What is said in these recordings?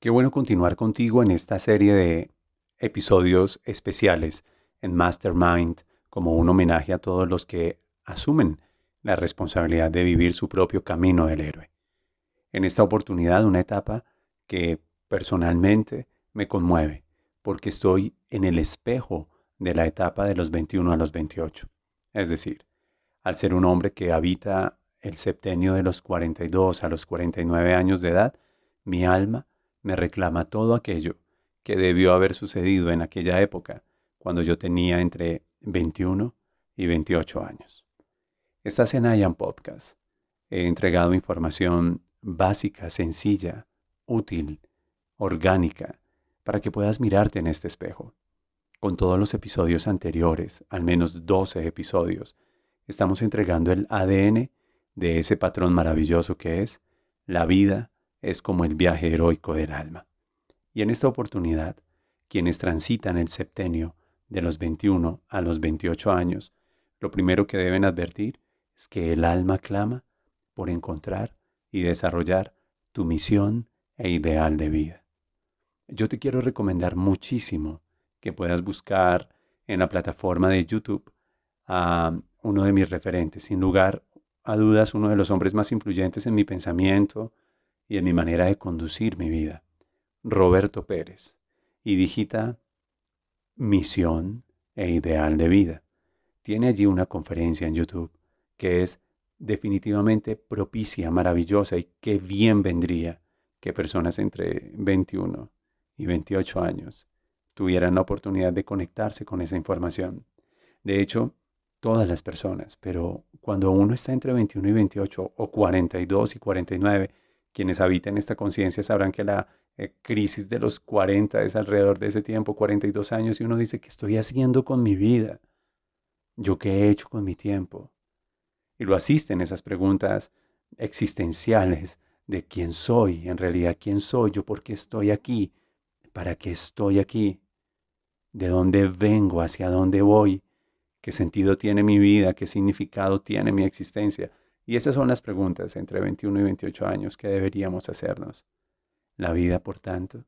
Qué bueno continuar contigo en esta serie de episodios especiales en Mastermind como un homenaje a todos los que asumen la responsabilidad de vivir su propio camino del héroe. En esta oportunidad una etapa que personalmente me conmueve porque estoy en el espejo de la etapa de los 21 a los 28. Es decir, al ser un hombre que habita el septenio de los 42 a los 49 años de edad, mi alma me reclama todo aquello que debió haber sucedido en aquella época, cuando yo tenía entre 21 y 28 años. Estás en IAM Podcast. He entregado información básica, sencilla, útil, orgánica, para que puedas mirarte en este espejo. Con todos los episodios anteriores, al menos 12 episodios, estamos entregando el ADN de ese patrón maravilloso que es la vida es como el viaje heroico del alma. Y en esta oportunidad, quienes transitan el septenio de los 21 a los 28 años, lo primero que deben advertir es que el alma clama por encontrar y desarrollar tu misión e ideal de vida. Yo te quiero recomendar muchísimo que puedas buscar en la plataforma de YouTube a uno de mis referentes, sin lugar a dudas uno de los hombres más influyentes en mi pensamiento, y en mi manera de conducir mi vida. Roberto Pérez. Y digita Misión e Ideal de Vida. Tiene allí una conferencia en YouTube que es definitivamente propicia, maravillosa y qué bien vendría que personas entre 21 y 28 años tuvieran la oportunidad de conectarse con esa información. De hecho, todas las personas, pero cuando uno está entre 21 y 28 o 42 y 49, quienes habiten esta conciencia sabrán que la eh, crisis de los 40 es alrededor de ese tiempo, 42 años, y uno dice, ¿qué estoy haciendo con mi vida? ¿Yo qué he hecho con mi tiempo? Y lo asisten esas preguntas existenciales de quién soy, en realidad quién soy yo, por qué estoy aquí, para qué estoy aquí, de dónde vengo, hacia dónde voy, qué sentido tiene mi vida, qué significado tiene mi existencia. Y esas son las preguntas entre 21 y 28 años que deberíamos hacernos. La vida, por tanto,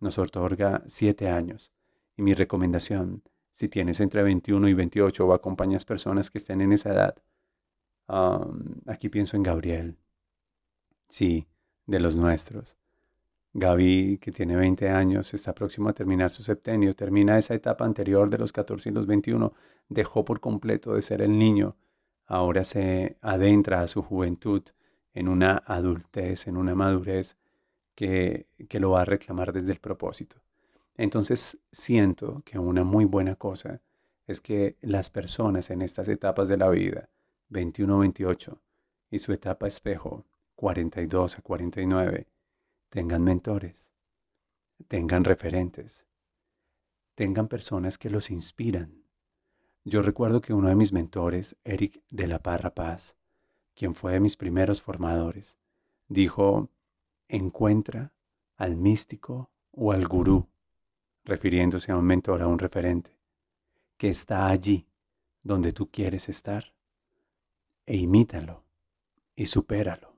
nos otorga 7 años. Y mi recomendación, si tienes entre 21 y 28 o acompañas personas que estén en esa edad, aquí pienso en Gabriel. Sí, de los nuestros. Gaby, que tiene 20 años, está próximo a terminar su septenio, termina esa etapa anterior de los 14 y los 21, dejó por completo de ser el niño ahora se adentra a su juventud en una adultez, en una madurez que, que lo va a reclamar desde el propósito. Entonces siento que una muy buena cosa es que las personas en estas etapas de la vida, 21-28, y su etapa espejo, 42 a 49, tengan mentores, tengan referentes, tengan personas que los inspiran, yo recuerdo que uno de mis mentores, Eric de la Parra Paz, quien fue de mis primeros formadores, dijo, encuentra al místico o al gurú, refiriéndose a un mentor, a un referente, que está allí donde tú quieres estar, e imítalo y supéralo.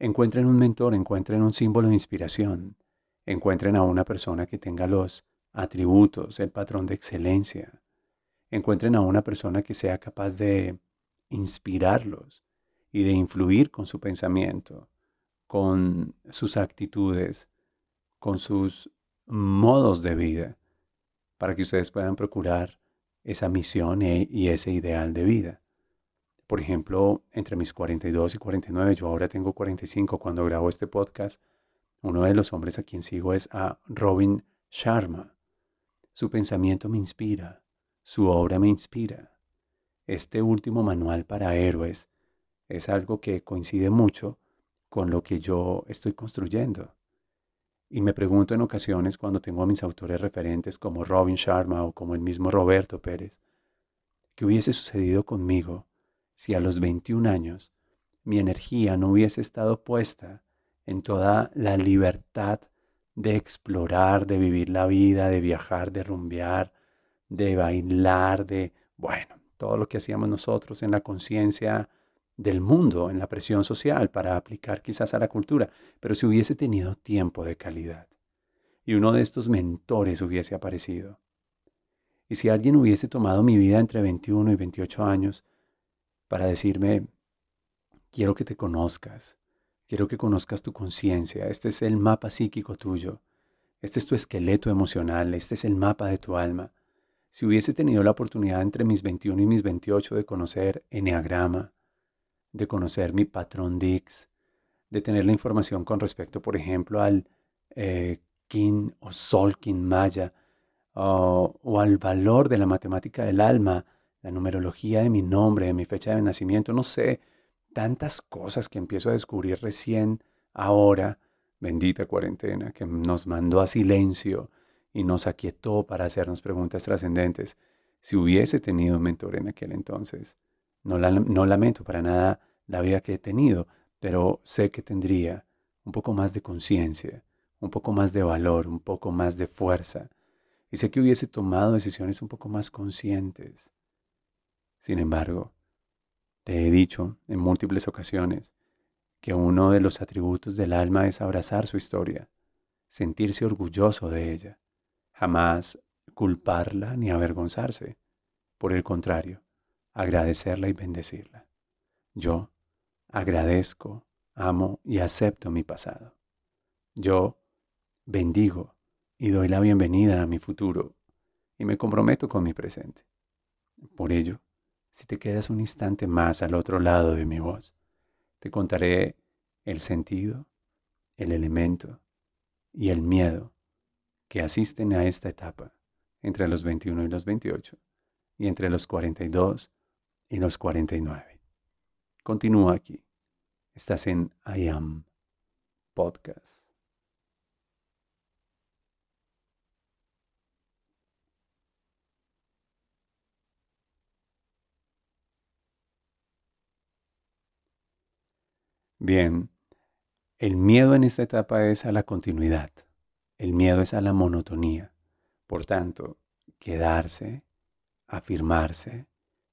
Encuentren un mentor, encuentren un símbolo de inspiración, encuentren a una persona que tenga los atributos, el patrón de excelencia, encuentren a una persona que sea capaz de inspirarlos y de influir con su pensamiento, con sus actitudes, con sus modos de vida, para que ustedes puedan procurar esa misión e, y ese ideal de vida. Por ejemplo, entre mis 42 y 49, yo ahora tengo 45 cuando grabo este podcast, uno de los hombres a quien sigo es a Robin Sharma. Su pensamiento me inspira, su obra me inspira. Este último manual para héroes es algo que coincide mucho con lo que yo estoy construyendo. Y me pregunto en ocasiones cuando tengo a mis autores referentes como Robin Sharma o como el mismo Roberto Pérez, ¿qué hubiese sucedido conmigo si a los 21 años mi energía no hubiese estado puesta en toda la libertad de explorar, de vivir la vida, de viajar, de rumbear, de bailar, de, bueno, todo lo que hacíamos nosotros en la conciencia del mundo, en la presión social para aplicar quizás a la cultura, pero si hubiese tenido tiempo de calidad y uno de estos mentores hubiese aparecido. Y si alguien hubiese tomado mi vida entre 21 y 28 años para decirme, quiero que te conozcas, quiero que conozcas tu conciencia, este es el mapa psíquico tuyo, este es tu esqueleto emocional, este es el mapa de tu alma. Si hubiese tenido la oportunidad entre mis 21 y mis 28 de conocer Enneagrama, de conocer mi patrón Dix, de tener la información con respecto, por ejemplo, al eh, Kin o Solkin Maya, o al valor de la matemática del alma, la numerología de mi nombre, de mi fecha de nacimiento, no sé, tantas cosas que empiezo a descubrir recién ahora, bendita cuarentena, que nos mandó a silencio y nos aquietó para hacernos preguntas trascendentes. Si hubiese tenido un mentor en aquel entonces, no, no lamento para nada la vida que he tenido, pero sé que tendría un poco más de conciencia, un poco más de valor, un poco más de fuerza, y sé que hubiese tomado decisiones un poco más conscientes. Sin embargo, te he dicho en múltiples ocasiones que uno de los atributos del alma es abrazar su historia, sentirse orgulloso de ella, jamás culparla ni avergonzarse. Por el contrario, agradecerla y bendecirla. Yo agradezco, amo y acepto mi pasado. Yo bendigo y doy la bienvenida a mi futuro y me comprometo con mi presente. Por ello, si te quedas un instante más al otro lado de mi voz, te contaré el sentido, el elemento y el miedo que asisten a esta etapa entre los 21 y los 28 y entre los 42 y los 49. Continúa aquí. Estás en I Am Podcast. Bien, el miedo en esta etapa es a la continuidad, el miedo es a la monotonía. Por tanto, quedarse, afirmarse,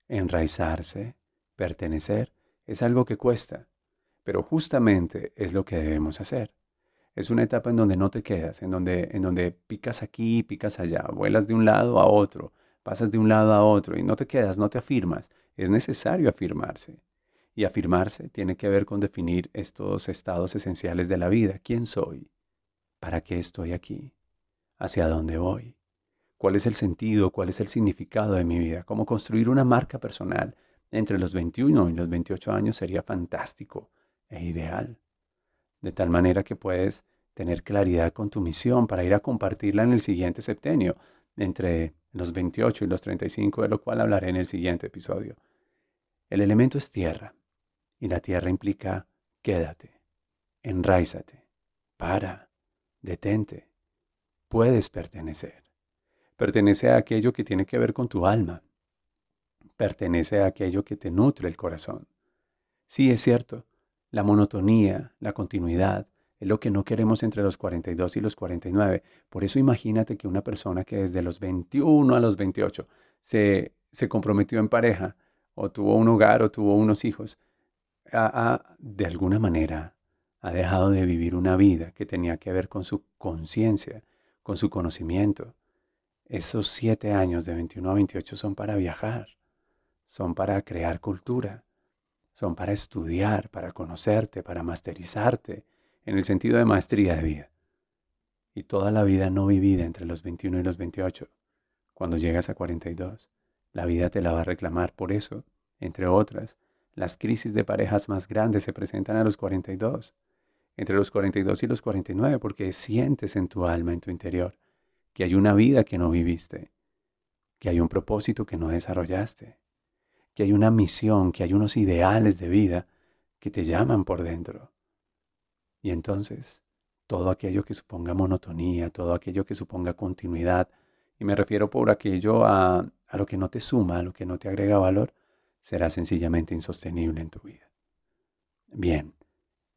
enraizarse, pertenecer, es algo que cuesta, pero justamente es lo que debemos hacer. Es una etapa en donde no te quedas, en donde, en donde picas aquí, picas allá, vuelas de un lado a otro, pasas de un lado a otro y no te quedas, no te afirmas. Es necesario afirmarse. Y afirmarse tiene que ver con definir estos estados esenciales de la vida. ¿Quién soy? ¿Para qué estoy aquí? ¿Hacia dónde voy? ¿Cuál es el sentido? ¿Cuál es el significado de mi vida? ¿Cómo construir una marca personal entre los 21 y los 28 años sería fantástico e ideal? De tal manera que puedes tener claridad con tu misión para ir a compartirla en el siguiente septenio, entre los 28 y los 35, de lo cual hablaré en el siguiente episodio. El elemento es tierra. Y la tierra implica quédate, enraízate, para, detente. Puedes pertenecer. Pertenece a aquello que tiene que ver con tu alma. Pertenece a aquello que te nutre el corazón. Sí, es cierto, la monotonía, la continuidad, es lo que no queremos entre los 42 y los 49. Por eso imagínate que una persona que desde los 21 a los 28 se, se comprometió en pareja, o tuvo un hogar, o tuvo unos hijos, de alguna manera, ha dejado de vivir una vida que tenía que ver con su conciencia, con su conocimiento. Esos siete años de 21 a 28 son para viajar, son para crear cultura, son para estudiar, para conocerte, para masterizarte, en el sentido de maestría de vida. Y toda la vida no vivida entre los 21 y los 28, cuando llegas a 42, la vida te la va a reclamar. Por eso, entre otras, las crisis de parejas más grandes se presentan a los 42, entre los 42 y los 49, porque sientes en tu alma, en tu interior, que hay una vida que no viviste, que hay un propósito que no desarrollaste, que hay una misión, que hay unos ideales de vida que te llaman por dentro. Y entonces, todo aquello que suponga monotonía, todo aquello que suponga continuidad, y me refiero por aquello a, a lo que no te suma, a lo que no te agrega valor, será sencillamente insostenible en tu vida. Bien,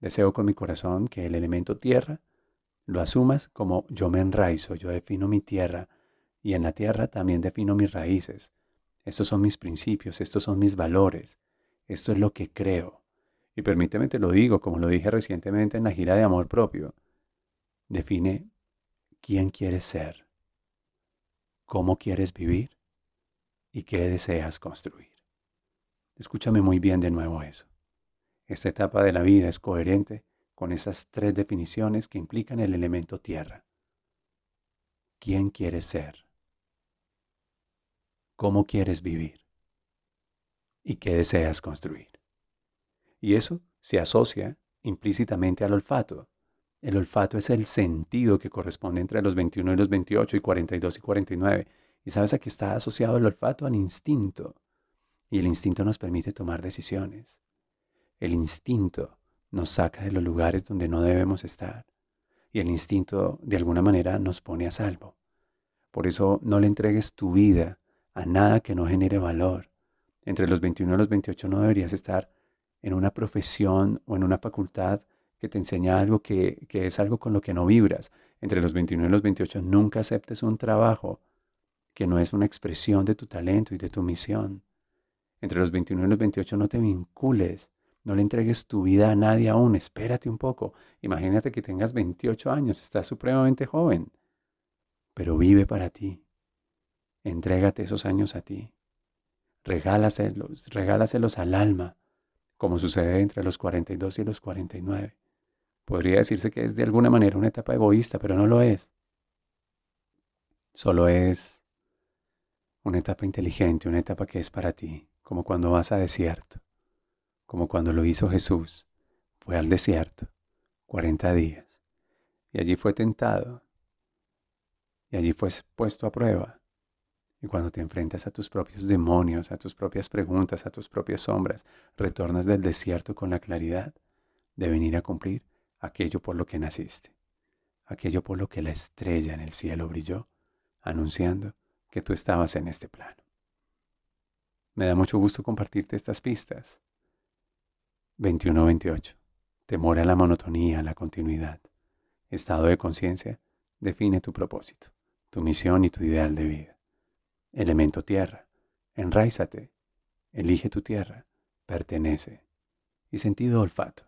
deseo con mi corazón que el elemento tierra lo asumas como yo me enraizo, yo defino mi tierra y en la tierra también defino mis raíces. Estos son mis principios, estos son mis valores, Esto es lo que creo. Y permíteme te lo digo, como lo dije recientemente en la gira de amor propio. Define quién quieres ser, cómo quieres vivir y qué deseas construir. Escúchame muy bien de nuevo eso. Esta etapa de la vida es coherente con esas tres definiciones que implican el elemento tierra. ¿Quién quieres ser? ¿Cómo quieres vivir? ¿Y qué deseas construir? Y eso se asocia implícitamente al olfato. El olfato es el sentido que corresponde entre los 21 y los 28 y 42 y 49. Y sabes, aquí está asociado el olfato al instinto. Y el instinto nos permite tomar decisiones. El instinto nos saca de los lugares donde no debemos estar. Y el instinto de alguna manera nos pone a salvo. Por eso no le entregues tu vida a nada que no genere valor. Entre los 21 y los 28 no deberías estar en una profesión o en una facultad que te enseña algo que, que es algo con lo que no vibras. Entre los 21 y los 28 nunca aceptes un trabajo que no es una expresión de tu talento y de tu misión. Entre los 21 y los 28 no te vincules, no le entregues tu vida a nadie aún, espérate un poco. Imagínate que tengas 28 años, estás supremamente joven, pero vive para ti. Entrégate esos años a ti. Regálaselos, regálaselos al alma como sucede entre los 42 y los 49. Podría decirse que es de alguna manera una etapa egoísta, pero no lo es. Solo es una etapa inteligente, una etapa que es para ti, como cuando vas a desierto, como cuando lo hizo Jesús. Fue al desierto, 40 días, y allí fue tentado, y allí fue puesto a prueba, y cuando te enfrentas a tus propios demonios, a tus propias preguntas, a tus propias sombras, retornas del desierto con la claridad de venir a cumplir aquello por lo que naciste, aquello por lo que la estrella en el cielo brilló, anunciando que tú estabas en este plano. Me da mucho gusto compartirte estas pistas. 21-28. Temor a la monotonía, a la continuidad. Estado de conciencia define tu propósito, tu misión y tu ideal de vida. Elemento tierra, enraízate, elige tu tierra, pertenece. Y sentido olfato,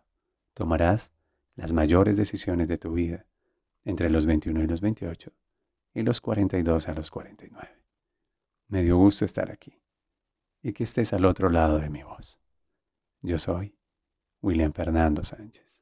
tomarás las mayores decisiones de tu vida entre los 21 y los 28 y los 42 a los 49. Me dio gusto estar aquí y que estés al otro lado de mi voz. Yo soy William Fernando Sánchez.